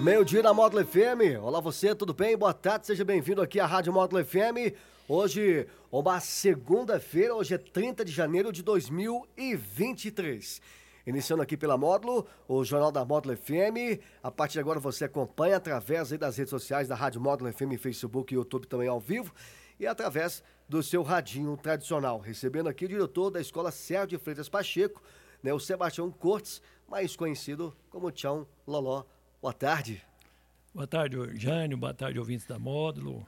Meio-dia na Módulo FM. Olá você, tudo bem? Boa tarde, seja bem-vindo aqui à Rádio Módulo FM. Hoje, uma segunda-feira, hoje é 30 de janeiro de 2023. Iniciando aqui pela Módulo, o Jornal da Módulo FM. A partir de agora você acompanha através das redes sociais da Rádio Módulo FM, Facebook e YouTube também ao vivo. E através do seu radinho tradicional. Recebendo aqui o diretor da Escola Sérgio de Freitas Pacheco, né, o Sebastião Cortes, mais conhecido como Tião Loló Boa tarde. Boa tarde, Jânio. Boa tarde, ouvintes da Módulo.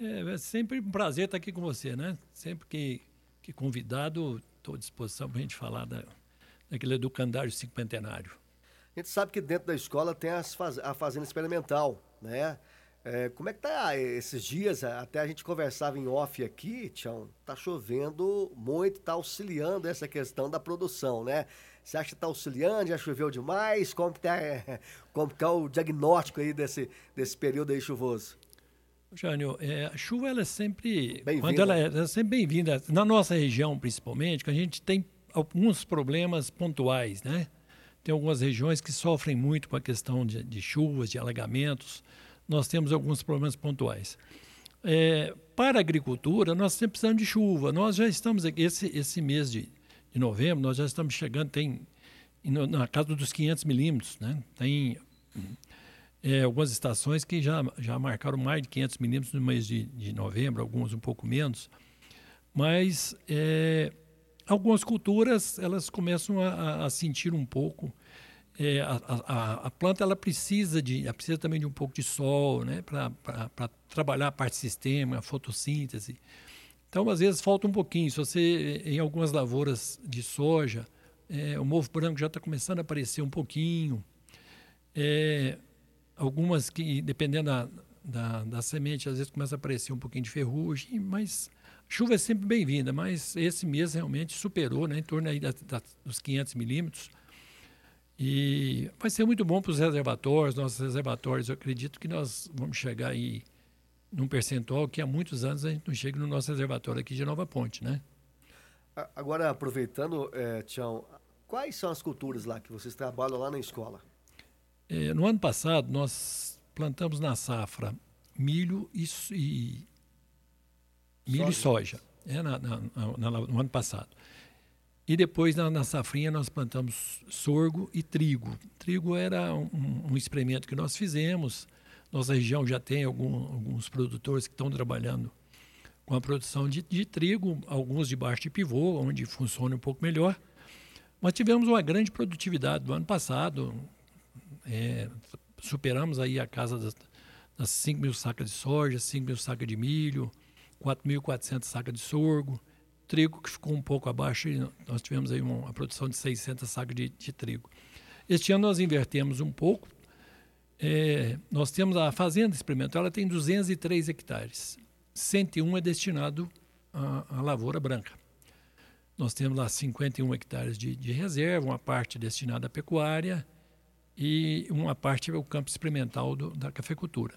É, é sempre um prazer estar aqui com você, né? Sempre que, que convidado, estou à disposição para a gente falar da, daquele educandário cinquentenário. A gente sabe que dentro da escola tem as a fazenda experimental, né? É, como é que tá esses dias? Até a gente conversava em off aqui, Tião, tá chovendo muito, tá auxiliando essa questão da produção, né? Você acha que está auxiliando? Já choveu demais? Como que está como que tá o diagnóstico aí desse, desse período aí chuvoso? Jânio, é, a chuva ela é sempre quando ela é, ela é sempre bem-vinda na nossa região principalmente, que a gente tem alguns problemas pontuais, né? Tem algumas regiões que sofrem muito com a questão de, de chuvas, de alagamentos. Nós temos alguns problemas pontuais. É, para a agricultura, nós sempre precisamos de chuva. Nós já estamos aqui, esse, esse mês de, de novembro, nós já estamos chegando, tem na casa dos 500 milímetros, né? Tem é, algumas estações que já, já marcaram mais de 500 milímetros no mês de, de novembro, algumas um pouco menos. Mas é, algumas culturas, elas começam a, a sentir um pouco... É, a, a, a, planta ela precisa de ela precisa também de um pouco de sol né para trabalhar a parte sistema a fotossíntese então, às vezes, falta um pouquinho. Se você, em algumas lavouras de soja, é, o mofo branco já está começando a aparecer um pouquinho. É, algumas que, dependendo da, da, da, semente, às vezes começa a aparecer um pouquinho de ferrugem, mas chuva é sempre bem-vinda. Mas esse mês realmente superou, né, em torno aí da, da, dos 500 milímetros. E vai ser muito bom para os reservatórios, nossos reservatórios. Eu acredito que nós vamos chegar aí num percentual que há muitos anos a gente não chega no nosso reservatório aqui de Nova Ponte, né? Agora, aproveitando, é, Tião, quais são as culturas lá que vocês trabalham lá na escola? É, no ano passado, nós plantamos na safra milho e, e milho soja. e soja é, na, na, na, no ano passado. E depois, na, na safrinha, nós plantamos sorgo e trigo. Trigo era um, um experimento que nós fizemos, nossa região já tem algum, alguns produtores que estão trabalhando com a produção de, de, trigo, alguns debaixo de pivô, onde funciona um pouco melhor. Mas tivemos uma grande produtividade do ano passado, é, superamos aí a casa das, das 5 mil sacas de soja, 5 mil sacas de milho, 4.400 sacas de sorgo, trigo que ficou um pouco abaixo, nós tivemos aí uma, uma produção de 600 sacas de, de trigo. Este ano nós invertemos um pouco, é, nós temos a fazenda experimental, ela tem 203 hectares. 101 é destinado à, à lavoura branca. Nós temos lá 51 hectares de, de reserva, uma parte destinada à pecuária e uma parte ao campo experimental do, da cafeicultura.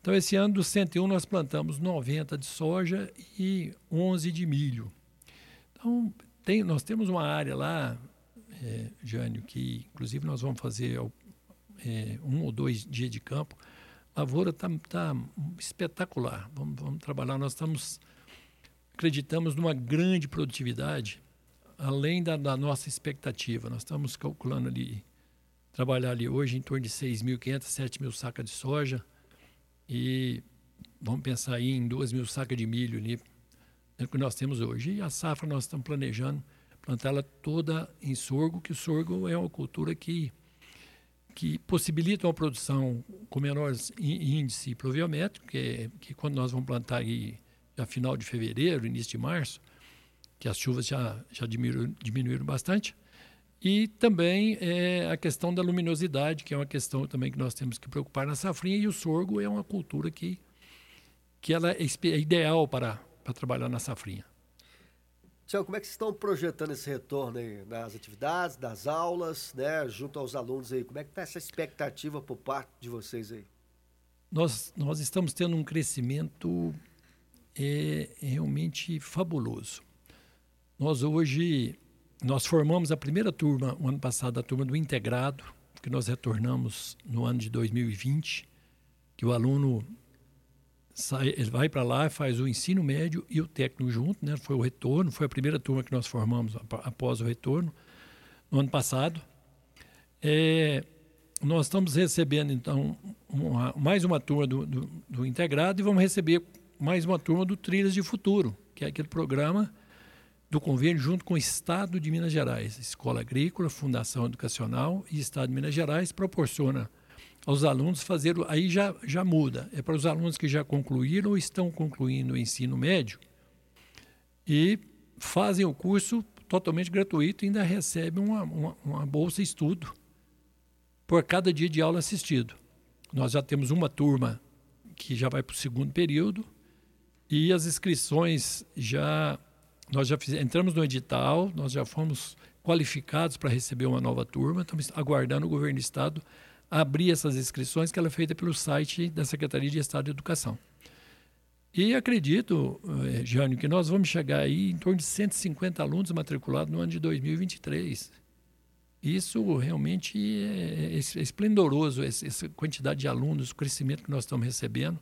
Então, esse ano, dos 101, nós plantamos 90 de soja e 11 de milho. Então, tem, nós temos uma área lá, é, Jânio, que inclusive nós vamos fazer é, um ou dois dias de campo. A lavoura está tá espetacular. Vamos, vamos trabalhar. Nós estamos acreditamos numa grande produtividade, além da, da, nossa expectativa. Nós estamos calculando ali, trabalhar ali hoje em torno de 6.500, 7.000 sacas de soja e vamos pensar aí em 2 mil sacas de milho ali, é que nós temos hoje. E a safra nós estamos planejando plantá-la toda em sorgo, que o sorgo é uma cultura que que possibilitam a produção com menor índice pluviométrico, que, é, que quando nós vamos plantar aí a final de fevereiro, início de março, que as chuvas já, já diminuíram, diminuíram bastante. E também é, a questão da luminosidade, que é uma questão também que nós temos que preocupar na safrinha, e o sorgo é uma cultura que que ela é, é ideal para, para trabalhar na safrinha. Tiago, como é que vocês estão projetando esse retorno aí das atividades, das aulas, né, junto aos alunos aí? Como é que está essa expectativa por parte de vocês aí? Nós, nós estamos tendo um crescimento é, realmente fabuloso. Nós hoje, nós formamos a primeira turma, o ano passado, a turma do integrado, que nós retornamos no ano de 2020, que o aluno sai, ele vai para lá, faz o ensino médio e o técnico junto, né? Foi o retorno, foi a primeira turma que nós formamos após o retorno no ano passado. É, nós estamos recebendo então uma, mais uma turma do, do, do, integrado e vamos receber mais uma turma do Trilhas de Futuro, que é aquele programa do convênio junto com o Estado de Minas Gerais, Escola Agrícola, Fundação Educacional e Estado de Minas Gerais proporciona aos alunos fazer, aí já, já muda. É para os alunos que já concluíram ou estão concluindo o ensino médio e fazem o curso totalmente gratuito e ainda recebem uma, uma, uma bolsa estudo por cada dia de aula assistido. Nós já temos uma turma que já vai para o segundo período e as inscrições já nós já entramos no edital, nós já fomos qualificados para receber uma nova turma, estamos aguardando o governo do estado abrir essas inscrições, que ela é feita pelo site da Secretaria de Estado de Educação. E acredito, eh, Jânio, que nós vamos chegar aí em torno de 150 alunos matriculados no ano de 2023. Isso realmente é, é, é esplendoroso, essa quantidade de alunos, o crescimento que nós estamos recebendo.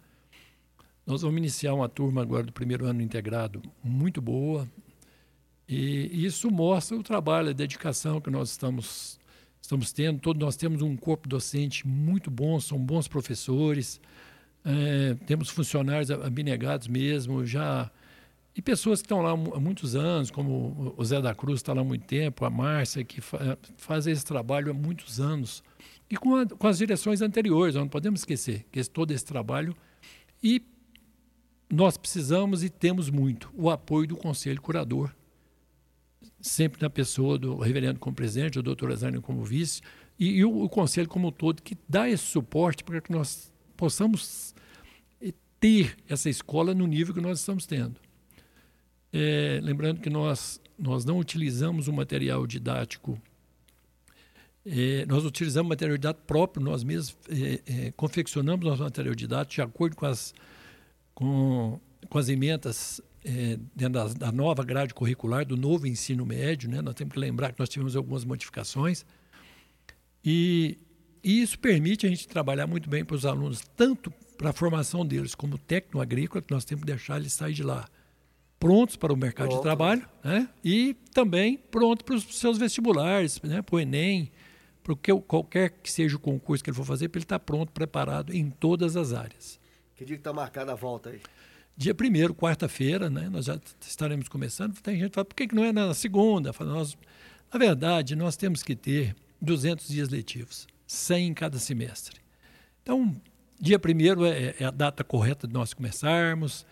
Nós vamos iniciar uma turma agora do primeiro ano integrado muito boa. E isso mostra o trabalho, a dedicação que nós estamos estamos tendo. Todos nós temos um corpo docente muito bom, são bons professores, é, temos funcionários abnegados mesmo, já e pessoas que estão lá há muitos anos, como o Zé da Cruz está lá há muito tempo, a Márcia, que fa faz esse trabalho há muitos anos. E com, a, com as direções anteriores, não podemos esquecer que esse, todo esse trabalho. E nós precisamos e temos muito o apoio do Conselho Curador, sempre na pessoa do reverendo como presidente, o doutor Azânio como vice, e, e o, o, conselho como um todo, que dá esse suporte para que nós possamos eh, ter essa escola no nível que nós estamos tendo. É, lembrando que nós, nós não utilizamos o material didático, é, nós utilizamos material didático próprio, nós mesmos é, confeccionamos nosso material didático de acordo com as, com, com as emendas é, dentro da, da, nova grade curricular, do novo ensino médio, né? nós temos que lembrar que nós tivemos algumas modificações. E, e isso permite a gente trabalhar muito bem para os alunos, tanto para a formação deles como técnico agrícola, que nós temos que deixar eles sair de lá prontos para o mercado Pronto. de trabalho, né? e também pronto para os seus vestibulares, né? para o Enem, para qualquer que seja o concurso que ele for fazer, para ele estar pronto, preparado em todas as áreas. Que dia que está marcada a volta aí? Dia 1 quarta-feira, né, nós já estaremos começando. Tem gente que fala, por que, não é na segunda? Fala, nós, na verdade, nós temos que ter 200 dias letivos, 100 em cada semestre. Então, dia 1 é, é a data correta de nós começarmos,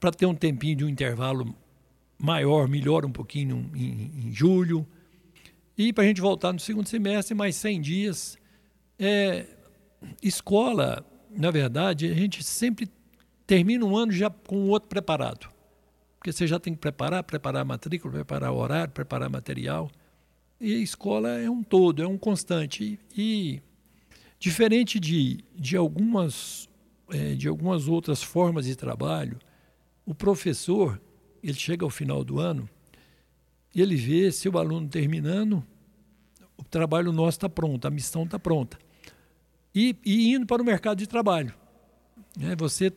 para ter um tempinho de um intervalo maior, melhor um pouquinho em, em julho, e para a gente voltar no segundo semestre, mais 100 dias. É, escola, na verdade, a gente sempre termina um ano já com o outro preparado. Porque você já tem que preparar, preparar a matrícula, preparar o horário, preparar material. E a escola é um todo, é um constante. E, diferente de, de, algumas, é, de algumas outras formas de trabalho, o professor, ele chega ao final do ano e ele vê se o aluno terminando, o trabalho nosso está pronto, a missão está pronta. E, e, indo para o mercado de trabalho. Né? Você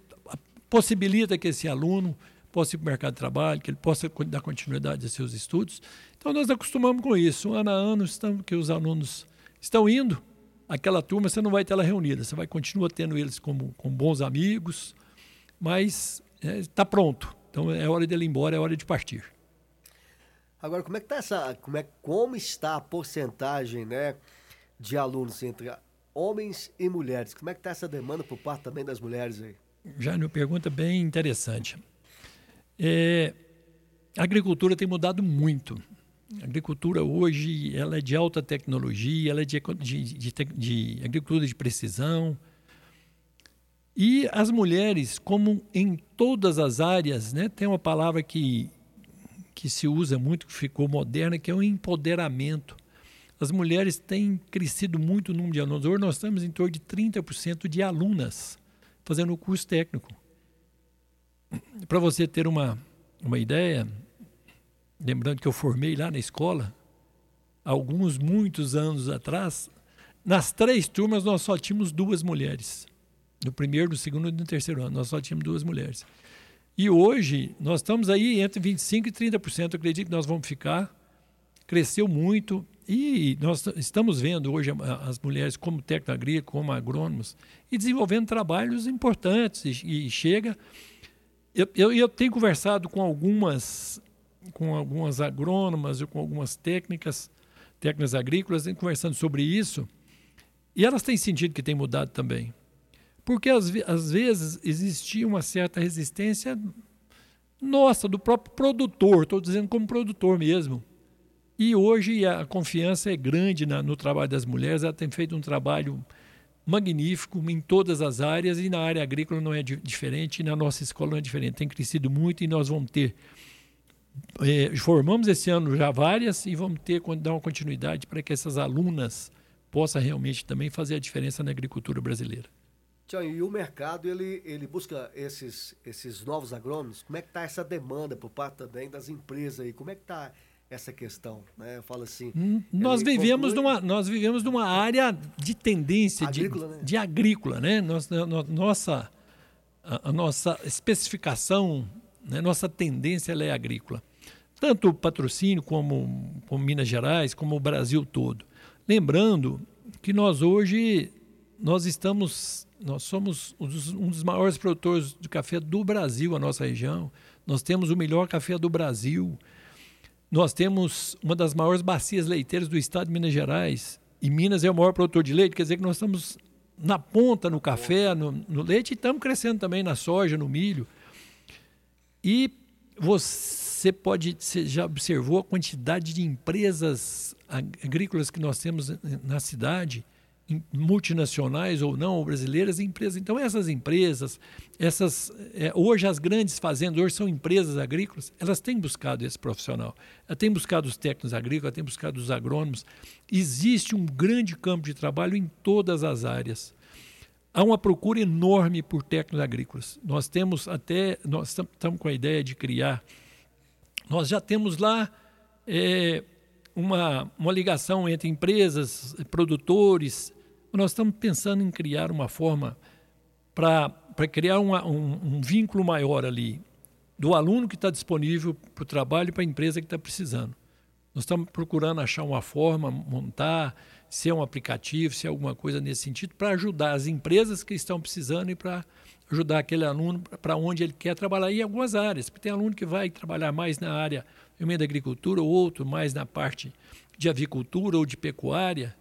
possibilita que esse aluno possa ir para o mercado de trabalho, que ele possa dar continuidade aos seus estudos. Então, nós acostumamos com isso. Ano a ano, estamos, que os alunos estão indo, aquela turma você não vai ter ela reunida, você vai continuar tendo eles como, como bons amigos, mas está é, pronto. Então, é hora de ir embora, é hora de partir. Agora, como é que está essa, como é como está a porcentagem, né, de alunos entre homens e mulheres? Como é que está essa demanda por parte também das mulheres aí? Já uma pergunta bem interessante. É, a agricultura tem mudado muito. A agricultura hoje ela é de alta tecnologia, ela é de, de, de, de agricultura de precisão. E as mulheres, como em todas as áreas, né, tem uma palavra que, que se usa muito, que ficou moderna, que é o empoderamento. As mulheres têm crescido muito o número de alunos. Hoje nós estamos em torno de 30% de alunas fazendo o curso técnico. Para você ter uma, uma ideia, lembrando que eu formei lá na escola, alguns, muitos anos atrás, nas três turmas nós só tínhamos duas mulheres. No primeiro, no segundo e no terceiro ano, nós só tínhamos duas mulheres. E hoje, nós estamos aí entre 25% e 30%. Eu acredito que nós vamos ficar. Cresceu muito. E nós estamos vendo hoje as mulheres como técnico agrícola, como agrônomos, e desenvolvendo trabalhos importantes. E, e chega. Eu, eu, eu, tenho conversado com algumas, com algumas agrônomas e com algumas técnicas, técnicas agrícolas, conversando sobre isso, e elas têm sentido que tem mudado também. Porque às, às vezes existia uma certa resistência nossa, do próprio produtor, estou dizendo como produtor mesmo. E hoje a confiança é grande na, no trabalho das mulheres, ela tem feito um trabalho magnífico em todas as áreas e na área agrícola não é di diferente, e na nossa escola não é diferente, tem crescido muito e nós vamos ter. É, formamos esse ano já várias e vamos ter dar uma continuidade para que essas alunas possam realmente também fazer a diferença na agricultura brasileira. Tião, e o mercado, ele, ele busca esses, esses novos agrônomos? Como é que está essa demanda por parte também das empresas aí? Como é que está essa questão? Né? Eu falo assim... Hum, nós, vivemos conclui... numa, nós vivemos numa área de tendência agrícola, de, né? de agrícola, né? Nossa, nossa, a, a nossa especificação, né? nossa tendência ela é agrícola. Tanto o patrocínio como, como Minas Gerais, como o Brasil todo. Lembrando que nós hoje nós estamos nós somos um dos maiores produtores de café do Brasil, a nossa região. Nós temos o melhor café do Brasil. Nós temos uma das maiores bacias leiteiras do estado de Minas Gerais. E Minas é o maior produtor de leite, quer dizer que nós estamos na ponta no café, no, no leite, e estamos crescendo também na soja, no milho. E você pode, você já observou a quantidade de empresas agrícolas que nós temos na cidade? Multinacionais ou não, ou brasileiras, empresas. Então, essas empresas, essas é, hoje as grandes fazendas, hoje são empresas agrícolas, elas têm buscado esse profissional. Elas têm buscado os técnicos agrícolas, têm buscado os agrônomos. Existe um grande campo de trabalho em todas as áreas. Há uma procura enorme por técnicos agrícolas. Nós temos até, nós estamos com a ideia de criar, nós já temos lá é, uma, uma ligação entre empresas, produtores. Nós estamos pensando em criar uma forma para criar uma, um, um vínculo maior ali do aluno que está disponível para o trabalho e para a empresa que está precisando. Nós estamos procurando achar uma forma, montar, se é um aplicativo, se é alguma coisa nesse sentido, para ajudar as empresas que estão precisando e para ajudar aquele aluno para onde ele quer trabalhar em algumas áreas. Porque tem aluno que vai trabalhar mais na área no meio da agricultura, ou outro mais na parte de avicultura ou de pecuária,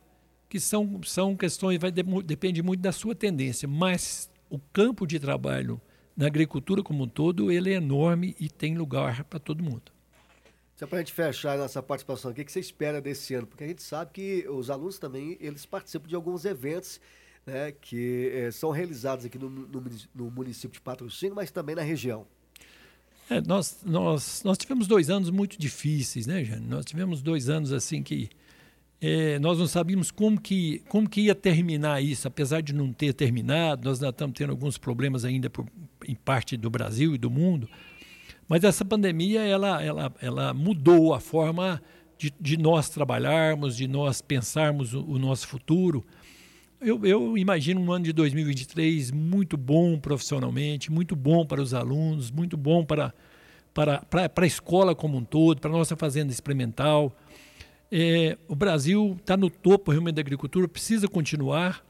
que são, são questões, vai depende muito da sua tendência, mas o campo de trabalho na agricultura como um todo, ele é enorme e tem lugar para todo mundo. Só para a gente fechar nossa participação aqui, o que você espera desse ano? Porque a gente sabe que os alunos também, eles participam de alguns eventos né, que é, são realizados aqui no, no, no município de Patrocínio, mas também na região. É, nós, nós, nós tivemos dois anos muito difíceis, né, Jane? Nós tivemos dois anos assim que é, nós não sabíamos como que, como que ia terminar isso, apesar de não ter terminado, nós ainda estamos tendo alguns problemas ainda por, em parte do Brasil e do mundo. Mas essa pandemia, ela, ela, ela mudou a forma de, de nós trabalharmos, de nós pensarmos o, o nosso futuro. Eu, eu, imagino um ano de 2023 muito bom profissionalmente, muito bom para os alunos, muito bom para, para, para, para a escola como um todo, para a nossa fazenda experimental. É, o Brasil está no topo realmente da agricultura, precisa continuar.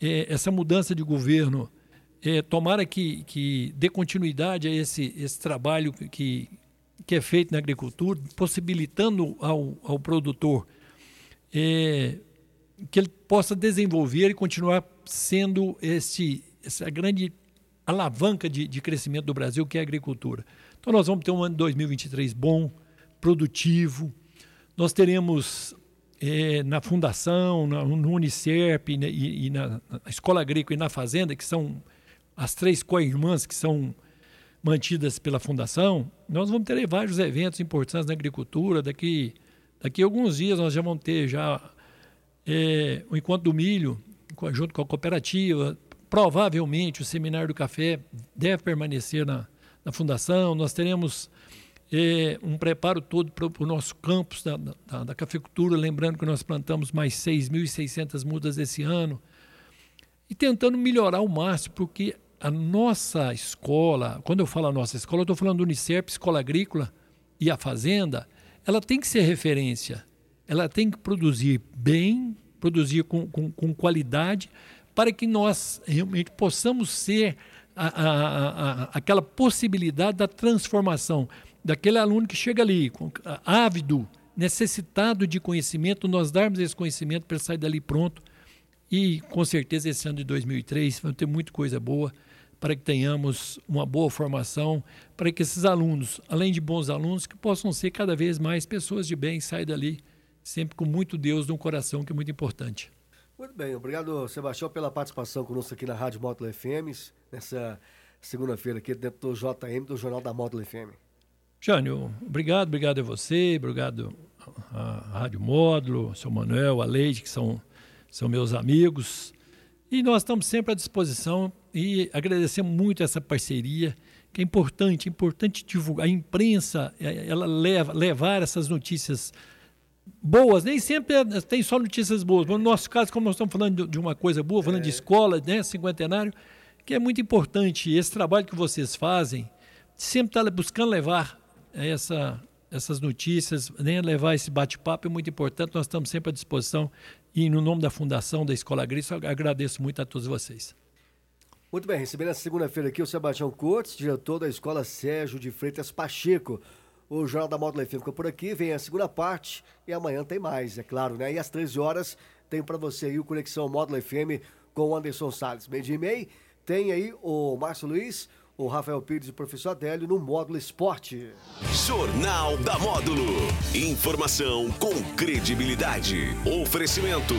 É, essa mudança de governo, é, tomara que, que dê continuidade a esse, esse trabalho que, que é feito na agricultura, possibilitando ao, ao produtor é, que ele possa desenvolver e continuar sendo esse, essa grande alavanca de, de crescimento do Brasil, que é a agricultura. Então, nós vamos ter um ano de 2023 bom, produtivo. Nós teremos é, na Fundação, no Unicef e, e, na, na, Escola Agrícola e na Fazenda, que são as três co-irmãs que são mantidas pela fundação, nós vamos ter vários eventos importantes na agricultura. Daqui, daqui a alguns dias nós já vamos ter já é, o encontro do milho, junto com a cooperativa. Provavelmente o seminário do café deve permanecer na, na fundação. Nós teremos é, um preparo todo para o nosso campus da, da, da, cafeicultura, lembrando que nós plantamos mais 6.600 mudas esse ano, e tentando melhorar o máximo, porque a nossa escola, quando eu falo a nossa escola, eu estou falando do Unicep, Escola Agrícola e a Fazenda, ela tem que ser referência, ela tem que produzir bem, produzir com, com, com qualidade, para que nós realmente possamos ser a, a, a, aquela possibilidade da transformação daquele aluno que chega ali, ávido, necessitado de conhecimento, nós darmos esse conhecimento para sair dali pronto. E com certeza esse ano de 2003 vai ter muita coisa boa para que tenhamos uma boa formação, para que esses alunos, além de bons alunos, que possam ser cada vez mais pessoas de bem, sair dali sempre com muito Deus no coração, que é muito importante. Muito bem, obrigado, Sebastião, pela participação conosco aqui na Rádio Módulo FM, nessa segunda-feira aqui dentro do JM, do Jornal da Módulo FM. Jânio, obrigado, obrigado a você, obrigado à Rádio Módulo, seu Manuel, a Leide, que são, são meus amigos. E nós estamos sempre à disposição e agradecemos muito essa parceria, que é importante, é importante divulgar. A imprensa, é, ela leva, levar essas notícias boas, nem sempre é, tem só notícias boas. No nosso caso, como nós estamos falando de uma coisa boa, falando é. de escola, né, cinquentenário, que é muito importante. Esse trabalho que vocês fazem, sempre está buscando levar essa, essas notícias, nem levar esse bate-papo é muito importante. Nós estamos sempre à disposição e, no nome da Fundação da Escola Agrícola, agradeço muito a todos vocês. Muito bem, recebendo essa segunda-feira aqui o Sebastião Cortes, diretor da Escola Sérgio de Freitas Pacheco. O Jornal da Módulo FM fica por aqui, vem a segunda parte e amanhã tem mais, é claro, né? E às 13 horas tem para você aí o Conexão Módulo FM com o Anderson Salles. Meio dia e meio, tem aí o Márcio Luiz, o Rafael Pires e o professor Adélio no Módulo Esporte. Jornal da Módulo. Informação com credibilidade. Oferecimento.